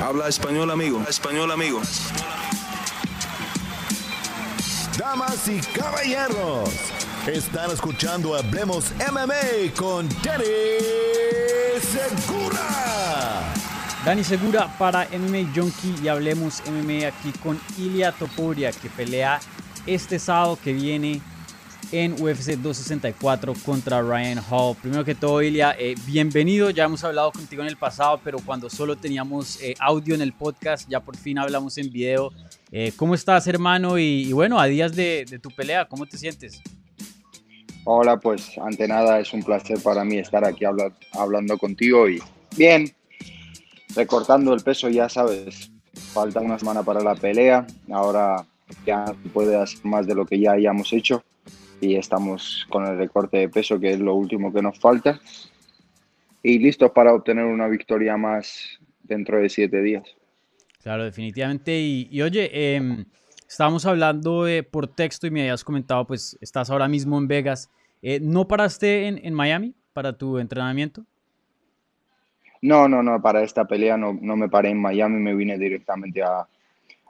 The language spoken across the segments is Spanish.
Habla español, amigo. Español, amigo. Damas y caballeros, están escuchando Hablemos MMA con Danny Segura. Dani Segura para MMA Junkie y Hablemos MMA aquí con Ilia Topuria que pelea este sábado que viene en UFC 264 contra Ryan Hall. Primero que todo, Ilia, eh, bienvenido. Ya hemos hablado contigo en el pasado, pero cuando solo teníamos eh, audio en el podcast, ya por fin hablamos en video. Eh, ¿Cómo estás, hermano? Y, bueno, a días de, tu pelea, ¿cómo te sientes? Hola, pues ante nada es un placer para mí estar aquí hablando contigo y bien, recortando el peso, ya sabes, falta una semana para la pelea, ahora ya puede hacer más de lo que ya hayamos hecho y estamos con el recorte de peso, que es lo último que nos falta. Y listos para obtener una victoria más dentro de siete días. Claro, definitivamente. Y, oye, eh, estábamos hablando por texto y me habías comentado, pues estás ahora mismo en Vegas. Eh, ¿No paraste en, en, Miami para tu entrenamiento? No, no, no, para esta pelea no, no me paré en Miami, me vine directamente a,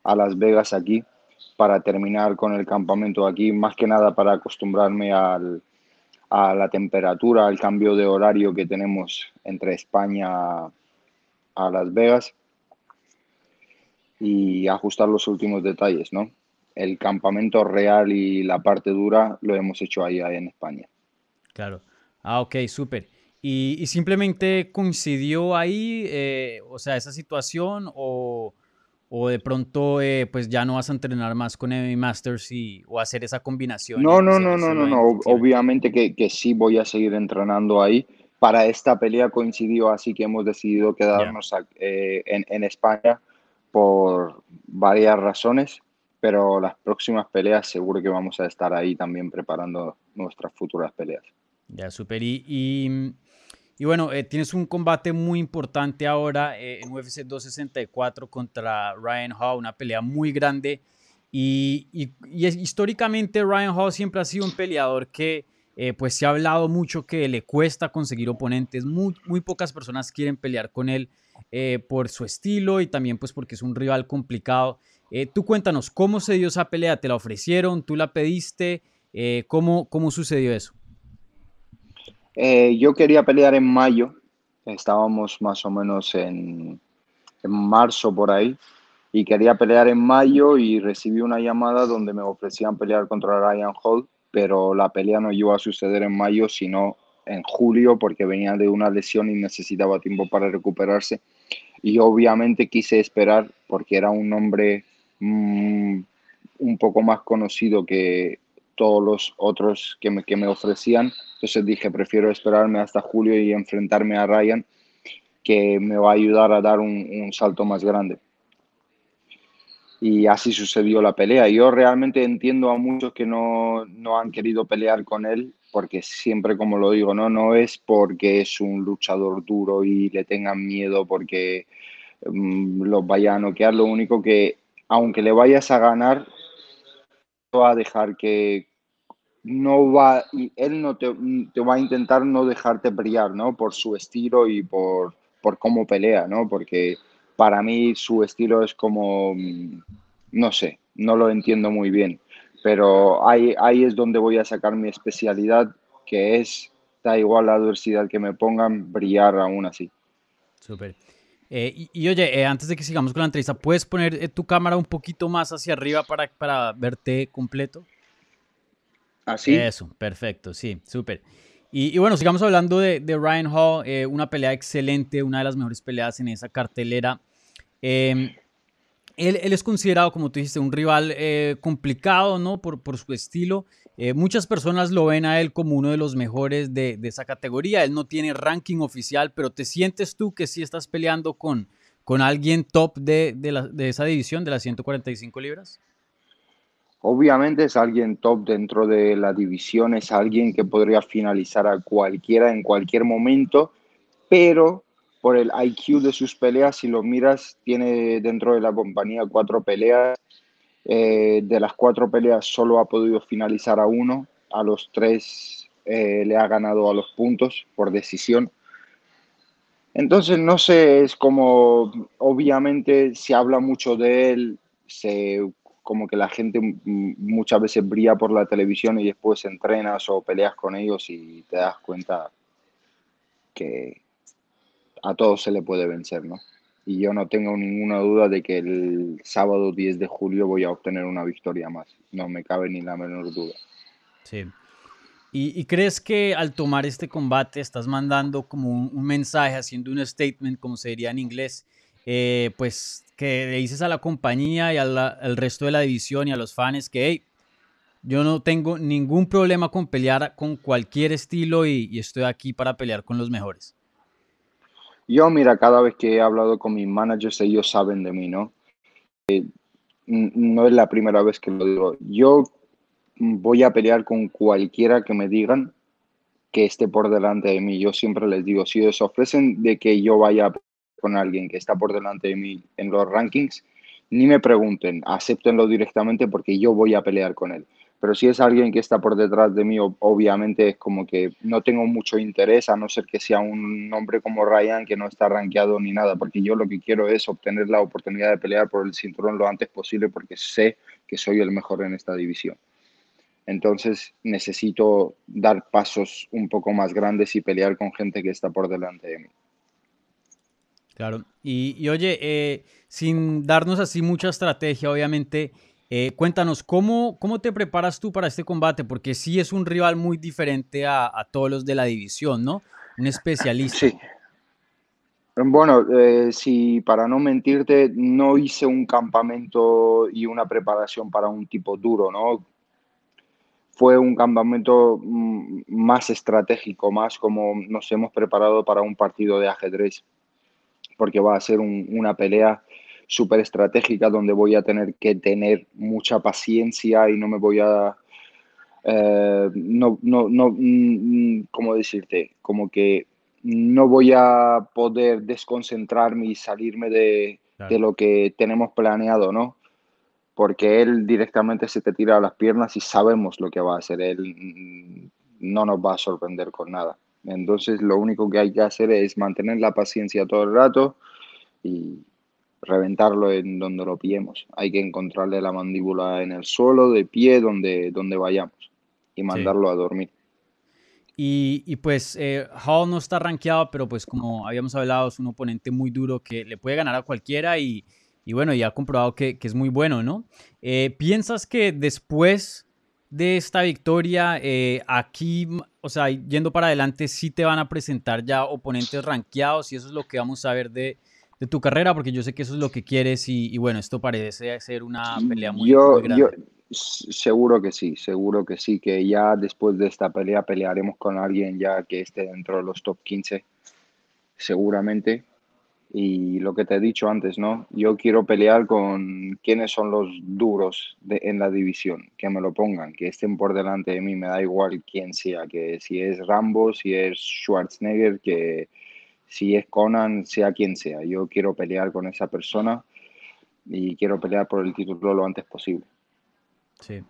a Las Vegas aquí para terminar con el campamento aquí, más que nada para acostumbrarme al, a la temperatura, al cambio de horario que tenemos entre España a Las Vegas y ajustar los últimos detalles, ¿no? El campamento real y la parte dura lo hemos hecho ahí, en España. Claro. Ah, ok, súper. ¿Y, simplemente coincidió ahí, eh, o sea, esa situación o o de pronto eh, pues ya no vas a entrenar más con MMA Masters y, o hacer esa combinación? No, no, no, no, no, no, obviamente que, que, sí voy a seguir entrenando ahí. Para esta pelea coincidió así que hemos decidido quedarnos eh, en, en, España por varias razones, pero las próximas peleas seguro que vamos a estar ahí también preparando nuestras futuras peleas. Ya, super. y y bueno, eh, tienes un combate muy importante ahora eh, en UFC 264 contra Ryan Hall, una pelea muy grande. Y, y, históricamente Ryan Hall siempre ha sido un peleador que eh, pues se ha hablado mucho que le cuesta conseguir oponentes. Muy, muy pocas personas quieren pelear con él por su estilo y también pues porque es un rival complicado. tú cuéntanos, ¿cómo se dio esa pelea? ¿Te la ofrecieron? ¿Tú la pediste? ¿cómo, ¿Cómo sucedió eso? Eh, yo quería pelear en mayo, estábamos más o menos en, marzo por ahí, y quería pelear en mayo y recibí una llamada donde me ofrecían pelear contra Ryan Hall, pero la pelea no iba a suceder en mayo, sino en julio, porque venía de una lesión y necesitaba tiempo para recuperarse. Y obviamente quise esperar porque era un hombre mm, un poco más conocido que, todos los otros que me, que me ofrecían. Entonces dije, prefiero esperarme hasta julio y enfrentarme a Ryan, que me va a ayudar a dar un, salto más grande. Y así sucedió la pelea. Yo realmente entiendo a muchos que no, no han querido pelear con él, porque siempre, como lo digo, no, no es porque es un luchador duro y le tengan miedo porque um, los vaya a noquear. Lo único que, aunque le vayas a ganar, va a dejar que, no va, él no te, va a intentar no dejarte brillar, ¿no? Por su estilo y por, por cómo pelea, ¿no? Porque para mí su estilo es como, mm, no sé, no lo entiendo muy bien, pero ahí, ahí es donde voy a sacar mi especialidad, que es, da igual la adversidad que me pongan, brillar aún así. Súper. Eh, y, oye, eh, antes de que sigamos con la entrevista, ¿puedes poner eh, tu cámara un poquito más hacia arriba para, para verte completo? Así. Eso, perfecto, sí, súper. Y, bueno, sigamos hablando de, Ryan Hall, eh, una pelea excelente, una de las mejores peleas en esa cartelera. Em, él, es considerado, como tú dijiste, un rival eh, complicado, ¿no? Por, por su estilo. Eh, muchas personas lo ven a él como uno de los mejores de, esa categoría. Él no tiene ranking oficial, pero ¿te sientes tú que sí estás peleando con, con alguien top de, de esa división, de las 145 libras? Obviamente es alguien top dentro de la división, es alguien que podría finalizar a cualquiera en cualquier momento, pero por el IQ de sus peleas, si lo miras, tiene dentro de la compañía cuatro peleas. Eh, de las cuatro peleas solo ha podido finalizar a uno, a los tres eh, le ha ganado a los puntos por decisión. Entonces, no sé, es como, obviamente se habla mucho de él, se, como que la gente muchas veces brilla por la televisión y después entrenas o peleas con ellos y te das cuenta que a todos se le puede vencer, ¿no? Y yo no tengo ninguna duda de que el sábado 10 de julio voy a obtener una victoria más. No me cabe ni la menor duda. Sí. ¿Y, crees que al tomar este combate estás mandando como un, mensaje, haciendo un statement, como se diría en inglés, eh, pues que le dices a la compañía y al resto de la división y a los fans que, hey, yo no tengo ningún problema con pelear con cualquier estilo y, estoy aquí para pelear con los mejores? Yo, mira, cada vez que he hablado con mis managers, ellos saben de mí, ¿no? Eh, no es la primera vez que lo digo. Yo voy a pelear con cualquiera que me digan que esté por delante de mí. Yo siempre les digo, si os ofrecen de que yo vaya con alguien que está por delante de mí en los rankings, ni me pregunten, acéptenlo directamente porque yo voy a pelear con él. Pero si es alguien que está por detrás de mí, obviamente es como que no tengo mucho interés, a no ser que sea un hombre como Ryan que no está rankeado ni nada, porque yo lo que quiero es obtener la oportunidad de pelear por el cinturón lo antes posible porque sé que soy el mejor en esta división. Entonces necesito dar pasos un poco más grandes y pelear con gente que está por delante de mí. Claro. Y, oye, eh, sin darnos así mucha estrategia, obviamente, eh, cuéntanos, ¿cómo, ¿cómo te preparas tú para este combate? Porque sí es un rival muy diferente a, todos los de la división, ¿no? Un especialista. Sí. Bueno, eh, si para no mentirte, no hice un campamento y una preparación para un tipo duro, ¿no? fue un campamento mm, más estratégico, más como nos hemos preparado para un partido de ajedrez, porque va a ser una pelea súper estratégica donde voy a tener que tener mucha paciencia y no me voy a... Eh, no, no, no, mm, ¿cómo decirte? Como que no voy a poder desconcentrarme y salirme de, de lo que tenemos planeado, ¿no? porque él directamente se te tira a las piernas y sabemos lo que va a hacer. Él no nos va a sorprender con nada. Entonces lo único que hay que hacer es mantener la paciencia todo el rato y reventarlo en donde lo pillemos. Hay que encontrarle la mandíbula en el suelo, de pie, donde, donde vayamos y mandarlo a dormir. Y, pues eh, Hall no está rankeado, pero pues como habíamos hablado, es un oponente muy duro que le puede ganar a cualquiera y, y bueno, ya ha comprobado que, es muy bueno, ¿no? Eh, ¿Piensas que después de esta victoria, eh, aquí, o sea, yendo para adelante, sí te van a presentar ya oponentes rankeados y eso es lo que vamos a ver de, tu carrera? Porque yo sé que eso es lo que quieres y, bueno, esto parece ser una pelea muy, yo, grande. Yo, seguro que sí, seguro que sí, que ya después de esta pelea pelearemos con alguien ya que esté dentro de los top 15, seguramente. Y lo que te he dicho antes, ¿no? Yo quiero pelear con quienes son los duros de, en la división, que me lo pongan, que estén por delante de mí, me da igual quién sea, que si es Rambo, si es Schwarzenegger, que si es Conan, sea quien sea. Yo quiero pelear con esa persona y quiero pelear por el título lo antes posible. Sí.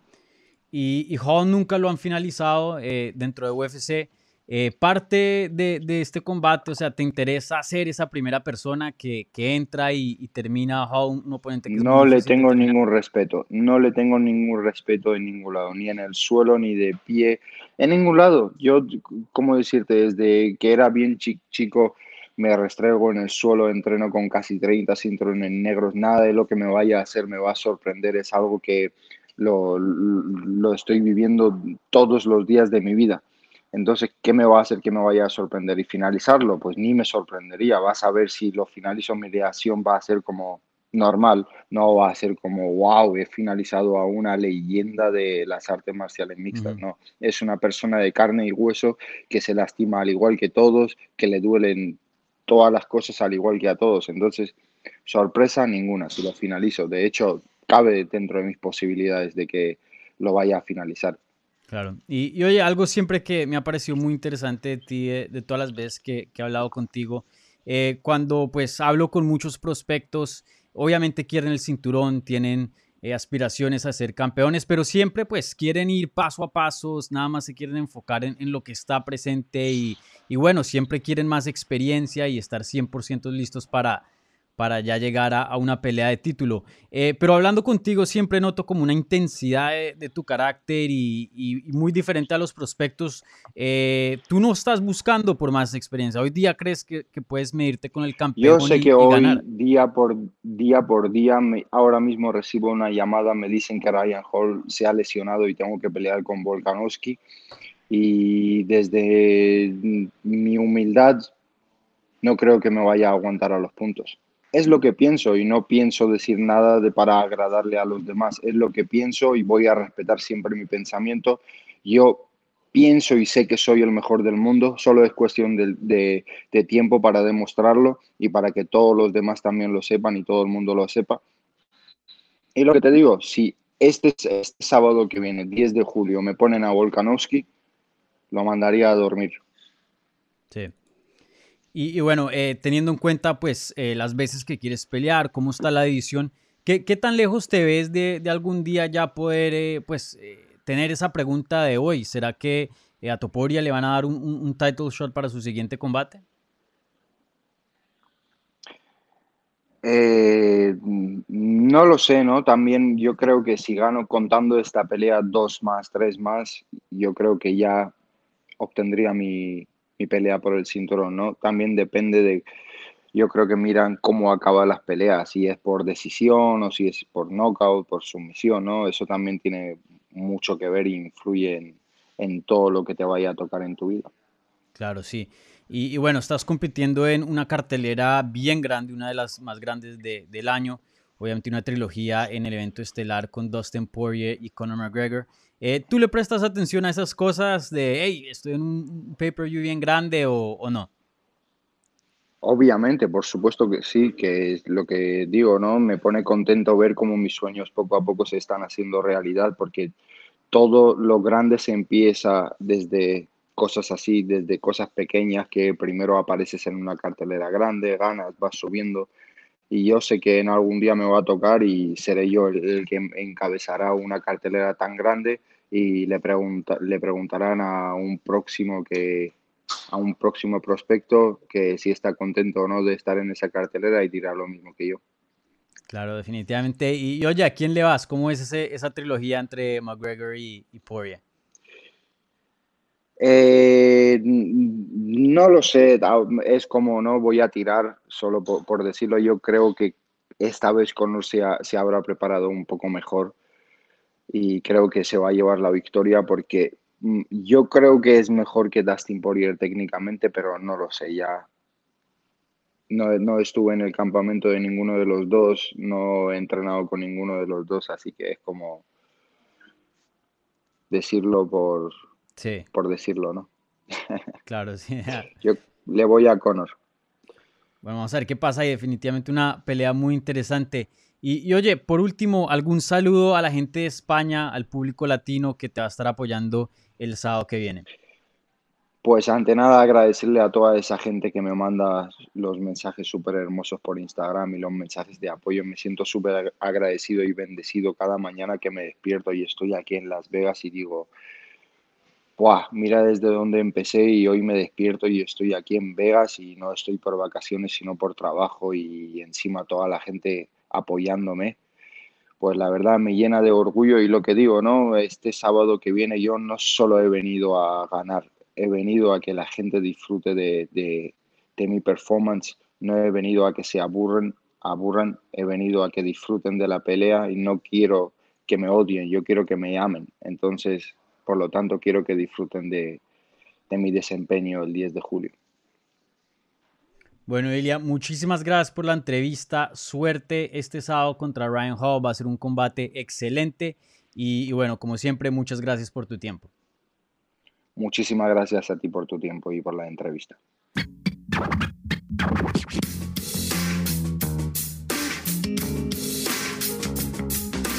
Y, y nunca lo han finalizado eh, dentro de UFC. Eh, parte de, este combate, o sea, ¿te interesa ser esa primera persona que, entra y, termina a un, oponente que No le tengo ningún respeto, no le tengo ningún respeto en ningún lado, ni en el suelo, ni de pie, en ningún lado. Yo, ¿cómo decirte? Desde que era bien chico me restrego en el suelo, entreno con casi 30 cinturones negros, nada de lo que me vaya a hacer me va a sorprender, es algo que lo, lo estoy viviendo todos los días de mi vida. Entonces, ¿qué me va a hacer que me vaya a sorprender? Y finalizarlo, pues ni me sorprendería. Vas a ver si lo finalizo mi reacción va a ser como normal, no va a ser como, wow, he finalizado a una leyenda de las artes marciales mixtas, no. Es una persona de carne y hueso que se lastima al igual que todos, que le duelen todas las cosas al igual que a todos. Entonces, sorpresa ninguna si lo finalizo. De hecho, cabe dentro de mis posibilidades de que lo vaya a finalizar. Claro. Y, oye, algo siempre que me ha parecido muy interesante de ti, de, todas las veces que, he hablado contigo, eh, cuando pues hablo con muchos prospectos, obviamente quieren el cinturón, tienen eh, aspiraciones a ser campeones, pero siempre pues quieren ir paso a paso, nada más se quieren enfocar en, lo que está presente y, y, bueno, siempre quieren más experiencia y estar 100% listos para, para ya llegar a, una pelea de título. Eh, pero hablando contigo siempre noto como una intensidad de, tu carácter y, muy diferente a los prospectos. Eh, tú no estás buscando por más experiencia. Hoy día crees que, puedes medirte con el campeón. Yo sé que hoy, día por día por día, ahora mismo recibo una llamada, me dicen que Ryan Hall se ha lesionado y tengo que pelear con Volkanovski. Y desde mi humildad, no creo que me vaya a aguantar a los puntos es lo que pienso y no pienso decir nada de para agradarle a los demás. Es lo que pienso y voy a respetar siempre mi pensamiento. Yo pienso y sé que soy el mejor del mundo, solo es cuestión de, tiempo para demostrarlo y para que todos los demás también lo sepan y todo el mundo lo sepa. Y lo que te digo, si este, este sábado que viene, 10 de julio, me ponen a Volkanovski, lo mandaría a dormir. Sí. Y, bueno, eh, teniendo en cuenta pues eh, las veces que quieres pelear, cómo está la división, ¿qué, tan lejos te ves de, algún día ya poder eh, pues tener esa pregunta de hoy? ¿Será que a Toporia le van a dar un, title shot para su siguiente combate? no lo sé, ¿no? También yo creo que si gano contando esta pelea dos más, tres más, yo creo que ya obtendría mi, mi pelea por el cinturón, ¿no? También depende de, yo creo que miran cómo acaban las peleas, si es por decisión o si es por knockout, por sumisión, ¿no? Eso también tiene mucho que ver e influye en, todo lo que te vaya a tocar en tu vida. Claro, sí. Y, bueno, estás compitiendo en una cartelera bien grande, una de las más grandes del año. Obviamente una trilogía en el evento estelar con Dustin Poirier y Conor McGregor. Eh, ¿Tú le prestas atención a esas cosas de, hey, estoy en un pay-per-view bien grande o, no? Obviamente, por supuesto que sí, que es lo que digo, ¿no? Me pone contento ver cómo mis sueños poco a poco se están haciendo realidad, porque todo lo grande se empieza desde cosas así, desde cosas pequeñas que primero apareces en una cartelera grande, ganas, vas subiendo. Y yo sé que en algún día me va a tocar y seré yo el que encabezará una cartelera tan grande y le, pregunta, le preguntarán a un próximo que a un próximo prospecto que si está contento o no de estar en esa cartelera y dirá lo mismo que yo. Claro, definitivamente. Y, oye, ¿a quién le vas? ¿Cómo es ese, esa trilogía entre McGregor y, y? Eh, no lo sé, es como no voy a tirar, solo por, decirlo, yo creo que esta vez Conor se, se habrá preparado un poco mejor y creo que se va a llevar la victoria porque mm, yo creo que es mejor que Dustin Poirier técnicamente, pero no lo sé, ya no, no, estuve en el campamento de ninguno de los dos, no he entrenado con ninguno de los dos, así que es como decirlo por, por decirlo, ¿no? Claro, sí. yo le voy a Conor. Bueno, vamos a ver qué pasa y definitivamente una pelea muy interesante. Y, oye, por último, algún saludo a la gente de España, al público latino que te va a estar apoyando el sábado que viene. Pues ante nada agradecerle a toda esa gente que me manda los mensajes súper hermosos por Instagram y los mensajes de apoyo. Me siento súper agradecido y bendecido cada mañana que me despierto y estoy aquí en Las Vegas y digo, Buah, mira desde dónde empecé y hoy me despierto y estoy aquí en Vegas y no estoy por vacaciones sino por trabajo y encima toda la gente apoyándome, pues la verdad me llena de orgullo y lo que digo, ¿no? Este sábado que viene yo no solo he venido a ganar, he venido a que la gente disfrute de, de, mi performance, no he venido a que se aburren, aburran, he venido a que disfruten de la pelea y no quiero que me odien, yo quiero que me amen. Entonces, por lo tanto, quiero que disfruten de, de mi desempeño el 10 de julio. Bueno, Elia, muchísimas gracias por la entrevista. Suerte este sábado contra Ryan Hall. Va a ser un combate excelente. Y, bueno, como siempre, muchas gracias por tu tiempo. Muchísimas gracias a ti por tu tiempo y por la entrevista.